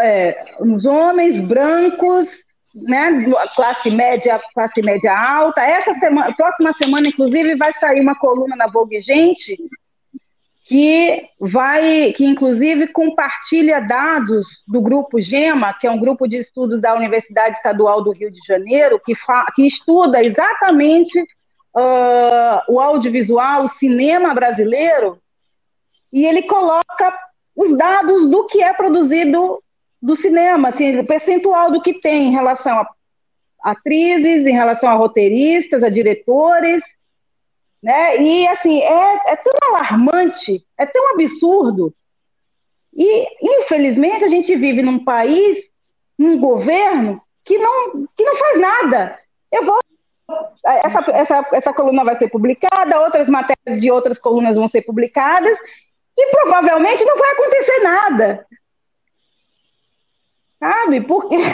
é, nos homens brancos, né, classe média, classe média alta. Essa semana, próxima semana, inclusive, vai sair uma coluna na Vogue Gente que vai, que inclusive compartilha dados do grupo GEMA, que é um grupo de estudos da Universidade Estadual do Rio de Janeiro, que, que estuda exatamente uh, o audiovisual, o cinema brasileiro, e ele coloca os dados do que é produzido do cinema, assim, o percentual do que tem em relação a atrizes, em relação a roteiristas, a diretores, né? E assim, é, é tão alarmante, é tão absurdo. E, infelizmente, a gente vive num país, num governo, que não, que não faz nada. Eu vou. Essa, essa, essa coluna vai ser publicada, outras matérias de outras colunas vão ser publicadas, e provavelmente não vai acontecer nada. Sabe? Porque.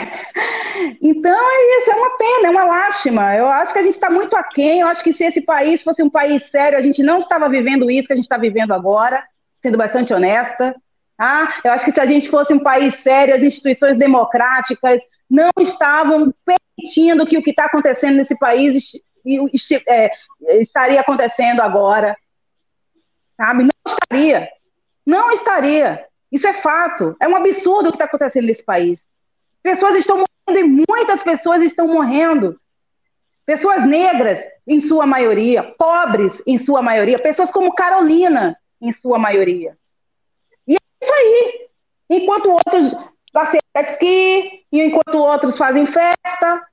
Então é isso, é uma pena, é uma lástima. Eu acho que a gente está muito aquém. Eu acho que se esse país fosse um país sério, a gente não estava vivendo isso que a gente está vivendo agora, sendo bastante honesta. Tá? Eu acho que se a gente fosse um país sério, as instituições democráticas não estavam permitindo que o que está acontecendo nesse país é, estaria acontecendo agora. Sabe? Não estaria. Não estaria. Isso é fato. É um absurdo o que está acontecendo nesse país. Pessoas estão morrendo e muitas pessoas estão morrendo. Pessoas negras, em sua maioria, pobres, em sua maioria, pessoas como Carolina, em sua maioria. E é isso aí. Enquanto outros passeiam esqui, e enquanto outros fazem festa.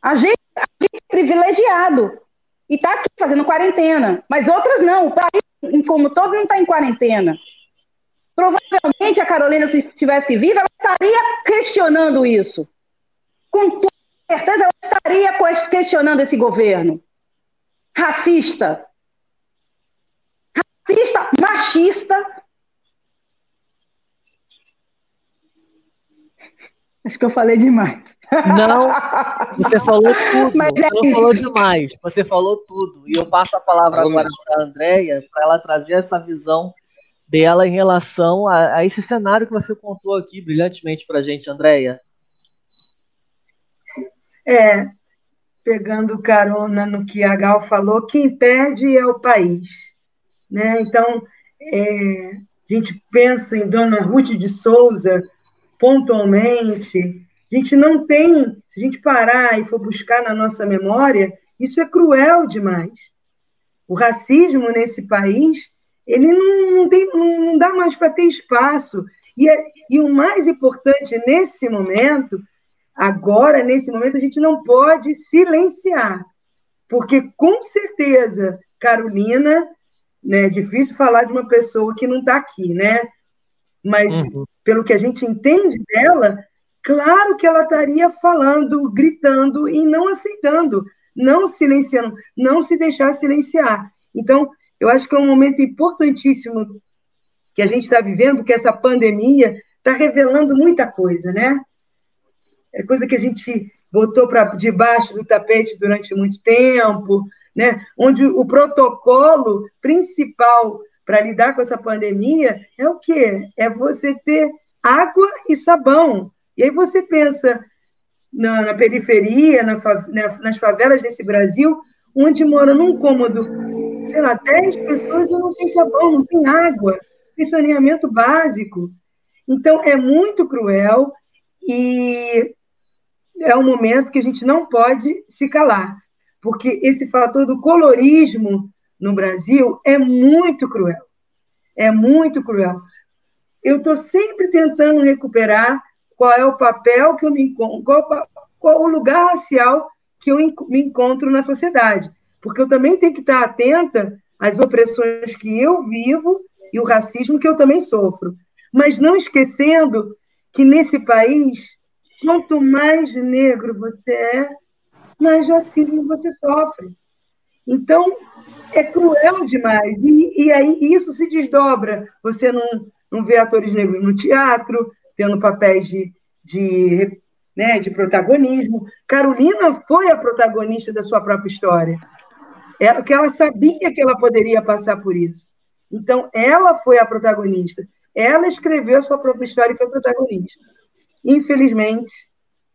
A gente, a gente é privilegiado e está aqui fazendo quarentena, mas outras não. O país como todo mundo está em quarentena. Provavelmente a Carolina, se estivesse viva, ela estaria questionando isso. Com certeza, ela estaria questionando esse governo. Racista. Racista, machista. Acho que eu falei demais. Não, você falou tudo. Mas você não é falou demais. Você falou tudo. E eu passo a palavra agora para a Andréia, para ela trazer essa visão dela em relação a, a, esse cenário que você contou aqui brilhantemente para a gente, Andréia. É, pegando carona no que a Gal falou, quem perde é o país. Né? Então, é, a gente pensa em Dona Ruth de Souza pontualmente, a gente não tem, se a gente parar e for buscar na nossa memória, isso é cruel demais. O racismo nesse país, ele não, não, tem, não, dá mais para ter espaço. E, é, e o mais importante nesse momento, agora, nesse momento, a gente não pode silenciar. Porque, com certeza, Carolina, né, é difícil falar de uma pessoa que não está aqui, né? Mas, uhum. Pelo que a gente entende dela, claro que ela estaria falando, gritando e não aceitando, não silenciando, não se deixar silenciar. Então, eu acho que é um momento importantíssimo que a gente está vivendo, porque essa pandemia está revelando muita coisa, né? É coisa que a gente botou para debaixo do tapete durante muito tempo, né? Onde o protocolo principal para lidar com essa pandemia é o quê? É você ter água e sabão. E aí você pensa na, na periferia, na, na, nas favelas desse Brasil, onde mora num cômodo, sei lá, 10 pessoas e não tem sabão, não tem água, não tem saneamento básico. Então, é muito cruel e é um momento que a gente não pode se calar, porque esse fator do colorismo no Brasil é muito cruel. É muito cruel. Eu estou sempre tentando recuperar qual é o papel que eu me encontro, qual, qual o lugar racial que eu me encontro na sociedade. Porque eu também tenho que estar atenta às opressões que eu vivo e o racismo que eu também sofro. Mas não esquecendo que nesse país, quanto mais negro você é, mais racismo você sofre. Então, é cruel demais. E, e aí isso se desdobra. Você não, não vê atores negros no teatro, tendo papéis de, de né, de protagonismo. Carolina foi a protagonista da sua própria história. Ela, que ela sabia que ela poderia passar por isso. Então, ela foi a protagonista. Ela escreveu a sua própria história e foi protagonista. Infelizmente,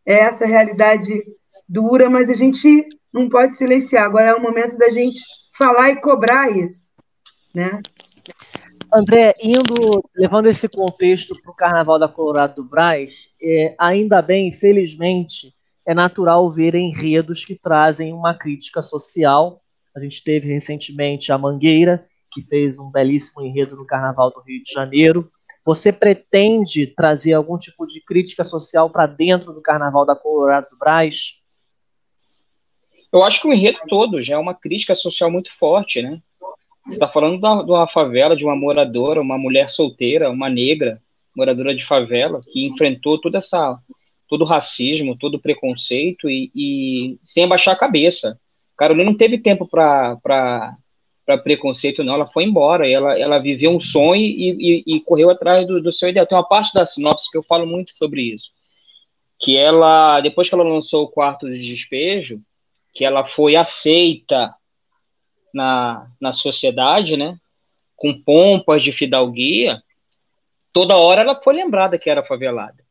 essa realidade dura, mas a gente não pode silenciar. Agora é o momento da gente falar e cobrar isso, né? André, indo, levando esse contexto para o Carnaval da Colorado do Braz, é, ainda bem, infelizmente, é natural ver enredos que trazem uma crítica social. A gente teve recentemente a Mangueira, que fez um belíssimo enredo no Carnaval do Rio de Janeiro. Você pretende trazer algum tipo de crítica social para dentro do Carnaval da Colorado do Braz? Eu acho que o enredo todo já é uma crítica social muito forte, né? Você está falando da, de uma favela, de uma moradora, uma mulher solteira, uma negra, moradora de favela, que enfrentou toda essa, todo o racismo, todo o preconceito e, e sem abaixar a cabeça. Carolina não teve tempo para preconceito, não. Ela foi embora, ela, ela viveu um sonho e, e, e correu atrás do, do, seu ideal. Tem uma parte da sinopse que eu falo muito sobre isso. Que ela, depois que ela lançou o quarto de despejo, que ela foi aceita na, na sociedade, né? Com pompas de fidalguia, toda hora ela foi lembrada que era favelada.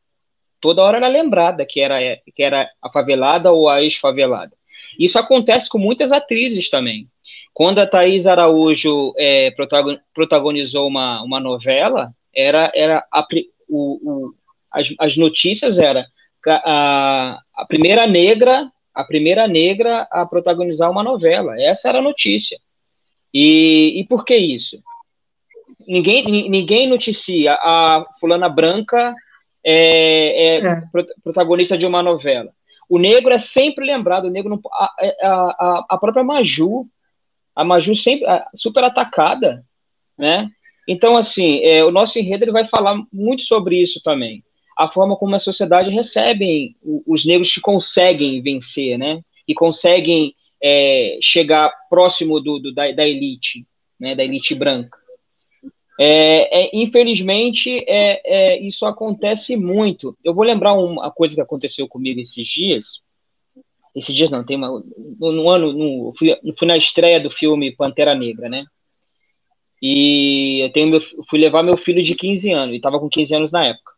Toda hora ela é lembrada que era, que era a favelada ou a ex-favelada. Isso acontece com muitas atrizes também. Quando a Thaís Araújo é, protagonizou uma, uma novela, era, era a, o, o, as, as notícias era a, a primeira negra a primeira negra a protagonizar uma novela. Essa era a notícia. E, e por que isso? Ninguém, ninguém noticia a fulana branca é, é, é. protagonista de uma novela. O negro é sempre lembrado, o negro não, a, a, a própria Maju, a Maju sempre super atacada, né? Então, assim, é, o nosso enredo ele vai falar muito sobre isso também a forma como a sociedade recebe os negros que conseguem vencer, né? E conseguem é, chegar próximo do, do da, da, elite, né? Da elite branca. É, é, infelizmente, é, é, isso acontece muito. Eu vou lembrar uma coisa que aconteceu comigo esses dias. Esses dias não, tem uma, no, no ano, no, fui, fui na estreia do filme Pantera Negra, né? E eu tenho meu, fui levar meu filho de 15 anos, e estava com 15 anos na época.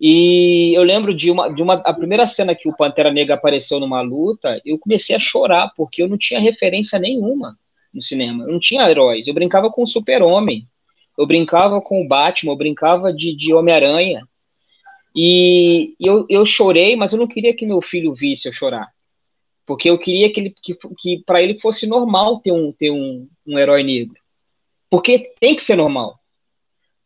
E eu lembro de uma, de uma a primeira cena que o Pantera Negra apareceu numa luta, eu comecei a chorar porque eu não tinha referência nenhuma no cinema. Eu não tinha heróis. Eu brincava com o Super-Homem, eu brincava com o Batman, eu brincava de, de Homem-Aranha. E eu, eu chorei, mas eu não queria que meu filho visse eu chorar. Porque eu queria que, ele, que, que para ele fosse normal ter um, ter um, um herói negro. Porque tem que ser normal.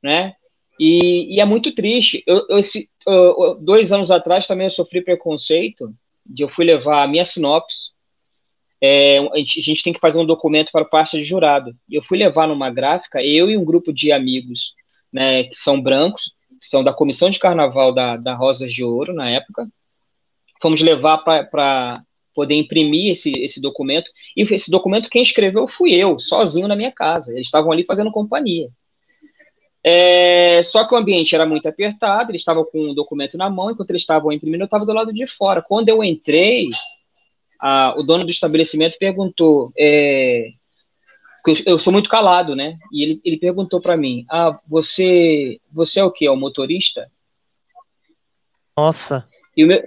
Né? E, e é muito triste. Eu, eu, esse, eu, dois anos atrás também eu sofri preconceito, de eu fui levar a minha sinopse. É, a, gente, a, tem que fazer um documento para parte de jurado. Eu fui levar numa gráfica, eu e um grupo de amigos né, que são brancos, que são da comissão de carnaval da, da Rosas de Ouro, na época. Fomos levar para poder imprimir esse, esse documento. E esse documento quem escreveu fui eu, sozinho na minha casa. Eles estavam ali fazendo companhia. É, só que o ambiente era muito apertado, eles estavam com um documento na mão, enquanto eles estavam imprimindo, eu estava do lado de fora. Quando eu entrei, a, o dono do estabelecimento perguntou, é, eu, eu, sou muito calado, né? E ele, ele perguntou para mim, ah, você, você é o que? É o motorista? Nossa. E, meu,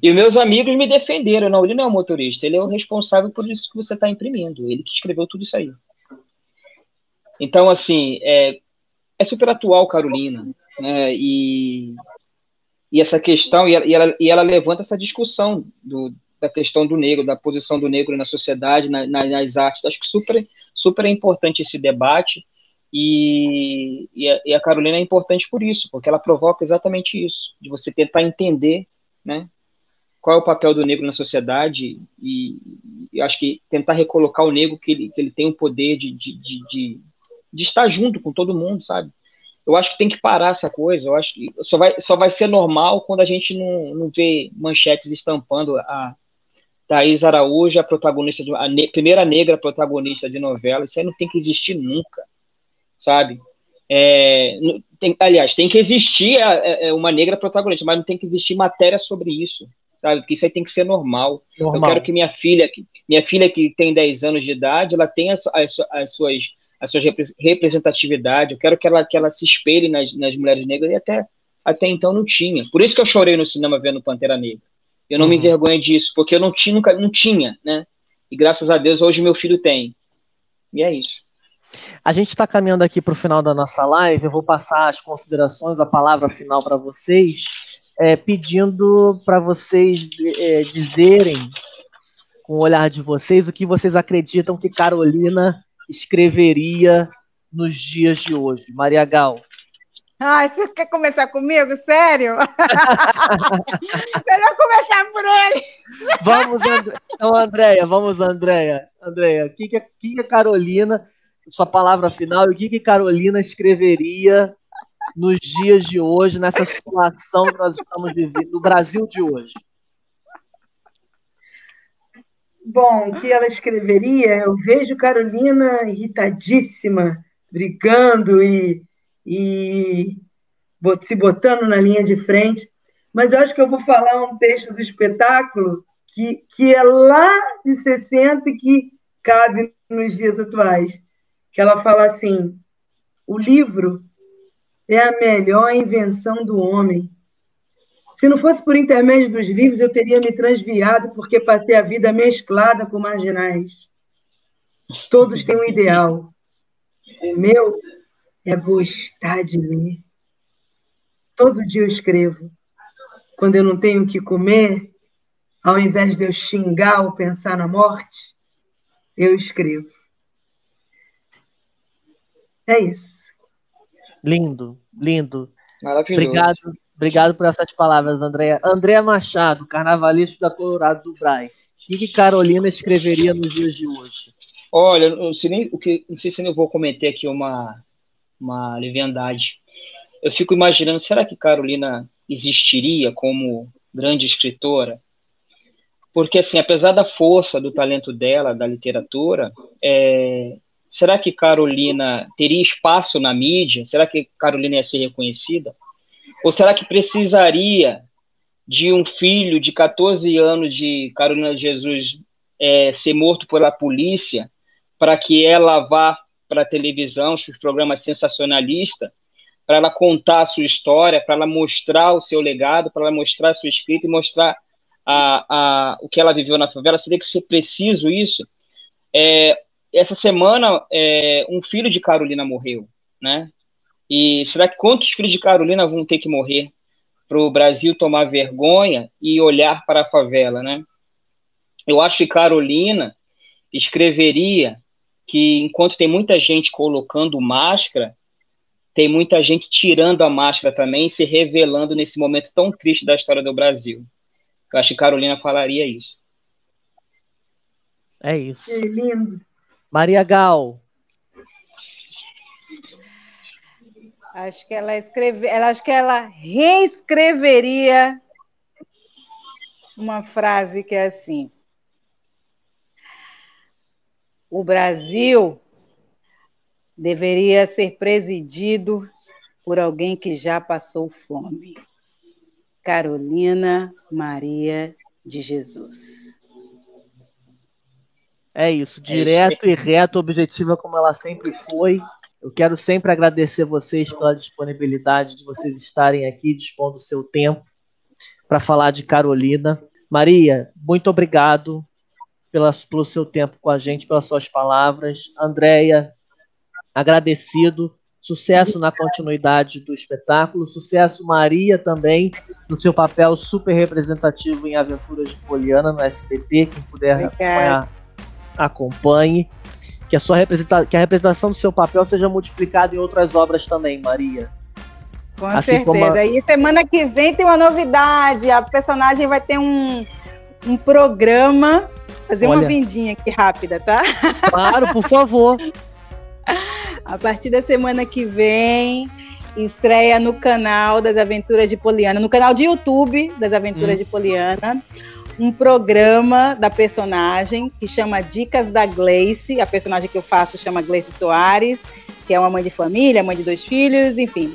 e os meus amigos me defenderam, não, ele não é o motorista, ele é o responsável por isso que você está imprimindo, ele que escreveu tudo isso aí. Então, assim, é, é super atual, Carolina, né? E, e essa questão, e ela, e ela, levanta essa discussão do, da questão do negro, da posição do negro na sociedade, na, nas artes. Acho que super, super é importante esse debate. E, e a, e, a, Carolina é importante por isso, porque ela provoca exatamente isso, de você tentar entender, né, qual é o papel do negro na sociedade e, e acho que tentar recolocar o negro que ele, que ele tem o poder de, de, de, de estar junto com todo mundo, sabe? Eu acho que tem que parar essa coisa. Eu acho que só vai, só vai ser normal quando a gente não, não vê manchetes estampando a Thaís Araújo, a protagonista de a ne, primeira negra protagonista de novela. Isso aí não tem que existir nunca, sabe? É, tem, aliás, tem que existir a, a, é, é, uma negra protagonista, mas não tem que existir matéria sobre isso, sabe? Porque isso aí tem que ser normal. normal. Eu quero que minha filha, que, minha filha que tem 10 anos de idade, ela tenha as, as, as suas as suas representatividade, eu quero que ela, que ela se espelhe nas, nas mulheres negras, e até, até então não tinha. Por isso que eu chorei no cinema vendo Pantera Negra. Eu não uhum. me envergonho disso, porque eu não tinha, nunca, não tinha, né? E graças a Deus hoje meu filho tem. E é isso. A gente está caminhando aqui para o final da nossa live. Eu vou passar as considerações, a palavra final para vocês, é, pedindo para vocês é, dizerem, com o olhar de vocês, o que vocês acreditam que Carolina escreveria nos dias de hoje. Maria Gal. Ai, você quer começar comigo? Sério? Melhor começar por ele. Vamos, And... então, Andréia, vamos, Andréia. Andréia, o que, que, que a Carolina sua palavra final o que, que Carolina escreveria nos dias de hoje, nessa situação que nós estamos vivendo, no Brasil de hoje? Bom, o que ela escreveria? Eu vejo Carolina irritadíssima, brigando e, e se botando na linha de frente, mas eu acho que eu vou falar um texto do espetáculo que, que é lá de 60 e que cabe nos dias atuais que ela fala assim: o livro é a melhor invenção do homem. Se não fosse por intermédio dos livros, eu teria me transviado porque passei a vida mesclada com marginais. Todos têm um ideal. O meu é gostar de ler. Todo dia eu escrevo. Quando eu não tenho o que comer, ao invés de eu xingar ou pensar na morte, eu escrevo. É isso. Lindo, lindo. Maravilhoso. Obrigado, obrigado por essas palavras, Andréa. Andréa Machado, carnavalista da Colorado do Braz. O que, que Carolina escreveria nos dias de hoje? Olha, não sei, nem, o que, não sei se eu vou cometer aqui uma, uma leviandade. Eu fico imaginando, será que Carolina existiria como grande escritora? Porque, assim, apesar da força, do talento dela, da literatura, é, Será que Carolina teria espaço na mídia? Será que Carolina ia ser reconhecida? Ou será que precisaria de um filho de 14 anos de Carolina Jesus é, ser morto pela polícia para que ela vá para a televisão, os programas sensacionalistas, para ela contar a sua história, para ela mostrar o seu legado, para ela mostrar a sua escrita e mostrar a, a, o que ela viveu na favela? Seria que ser preciso isso? É, essa semana é, um filho de Carolina morreu, né? E será que quantos filhos de Carolina vão ter que morrer para o Brasil tomar vergonha e olhar para a favela, né? Eu acho que Carolina escreveria que enquanto tem muita gente colocando máscara, tem muita gente tirando a máscara também, se revelando nesse momento tão triste da história do Brasil. Eu acho que Carolina falaria isso. É isso. Que lindo. Maria Gal. Acho que ela escreve, ela acho que ela reescreveria uma frase que é assim: O Brasil deveria ser presidido por alguém que já passou fome. Carolina Maria de Jesus. É isso, é direto e reto, objetiva como ela sempre foi. Eu quero sempre agradecer vocês pela disponibilidade de vocês estarem aqui, dispondo do seu tempo para falar de Carolina. Maria, muito obrigado pela, pelo seu tempo com a gente, pelas suas palavras. Andréia, agradecido. Sucesso na continuidade do espetáculo. Sucesso, Maria, também, no seu papel super representativo em Aventuras de Poliana no SBT. Quem puder Obrigada. acompanhar acompanhe, que a, sua representa que a representação do seu papel seja multiplicada em outras obras também, Maria. Com assim certeza. A... E semana que vem tem uma novidade. A personagem vai ter um, um programa. Fazer Olha. uma vindinha aqui rápida, tá? Claro, por favor. A partir da semana que vem, estreia no canal das Aventuras de Poliana, no canal de YouTube das Aventuras hum. de Poliana, um programa da personagem que chama Dicas da Gleice. A personagem que eu faço chama Gleice Soares, que é uma mãe de família, mãe de dois filhos, enfim.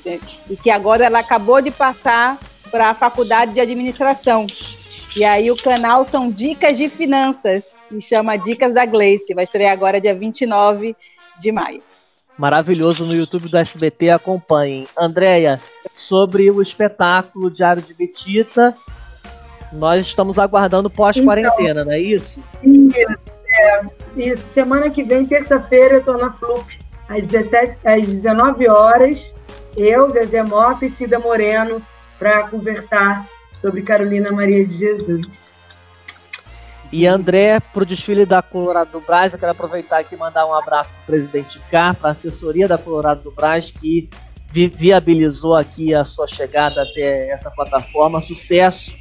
E que agora ela acabou de passar para a faculdade de administração. E aí o canal são Dicas de Finanças, e chama Dicas da Gleice. Vai estrear agora dia 29 de maio. Maravilhoso no YouTube do SBT, acompanhem. Andréia, sobre o espetáculo Diário de Betita, nós estamos aguardando pós-quarentena, então, não é isso? Isso, é, isso. Semana que vem, terça-feira, eu estou na Flup, às, 17, às 19 horas. Eu, Zezé Mota e Cida Moreno, para conversar sobre Carolina Maria de Jesus. E André, para o desfile da Colorado do Brás, eu quero aproveitar aqui e mandar um abraço para o presidente K, para a assessoria da Colorado do Brás, que vi viabilizou aqui a sua chegada até essa plataforma. Sucesso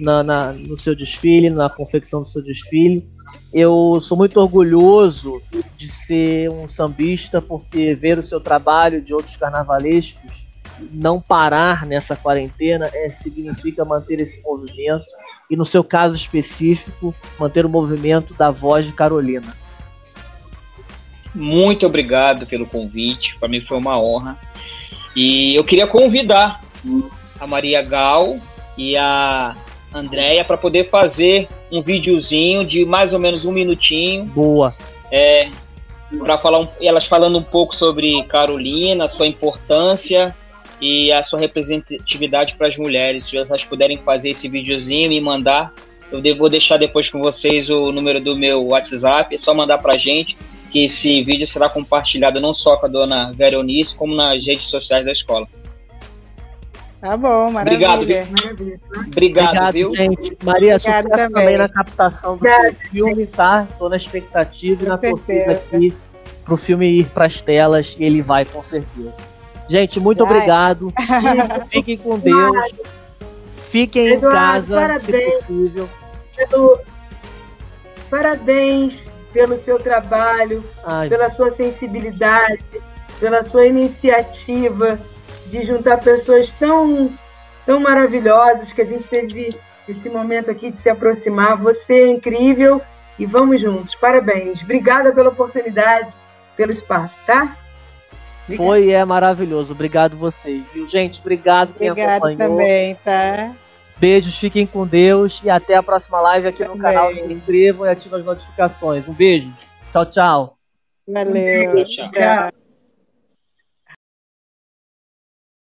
na, na, no seu desfile, na confecção do seu desfile. Eu sou muito orgulhoso de ser um sambista, porque ver o seu trabalho de outros carnavalescos não parar nessa quarentena é, significa manter esse movimento e, no seu caso específico, manter o movimento da voz de Carolina. Muito obrigado pelo convite, para mim foi uma honra. E eu queria convidar a Maria Gal e a Andréia para poder fazer um videozinho de mais ou menos um minutinho. Boa. É, para falar um, elas falando um pouco sobre Carolina, sua importância e a sua representatividade para as mulheres. Se elas puderem fazer esse videozinho e mandar, eu vou deixar depois com vocês o número do meu WhatsApp, é só mandar para gente, que esse vídeo será compartilhado não só com a dona Veronice, como nas redes sociais da escola. Tá bom, maravilha. Obrigado, viu? Obrigado, Obrigado viu? gente. Maria, Obrigado sucesso também. também na captação do filme, tá? Tô na expectativa e na torcida aqui pro filme ir pras telas e ele vai com certeza. Gente, muito Vai. obrigado. Fiquem com Deus. Fiquem Eduardo, em casa, parabéns se possível. Pelo... Parabéns pelo seu trabalho, Ai. pela sua sensibilidade, pela sua iniciativa de juntar pessoas tão, tão maravilhosas que a gente teve esse momento aqui de se aproximar. Você é incrível e vamos juntos. Parabéns. Obrigada pela oportunidade, pelo espaço, tá? Foi e é maravilhoso. Obrigado vocês, viu? Gente, obrigado quem obrigado acompanhou. também, tá? Beijos, fiquem com Deus e até a próxima live aqui no canal. Se inscrevam e ativem as notificações. Um beijo. Tchau, tchau. Valeu. tchau. tchau.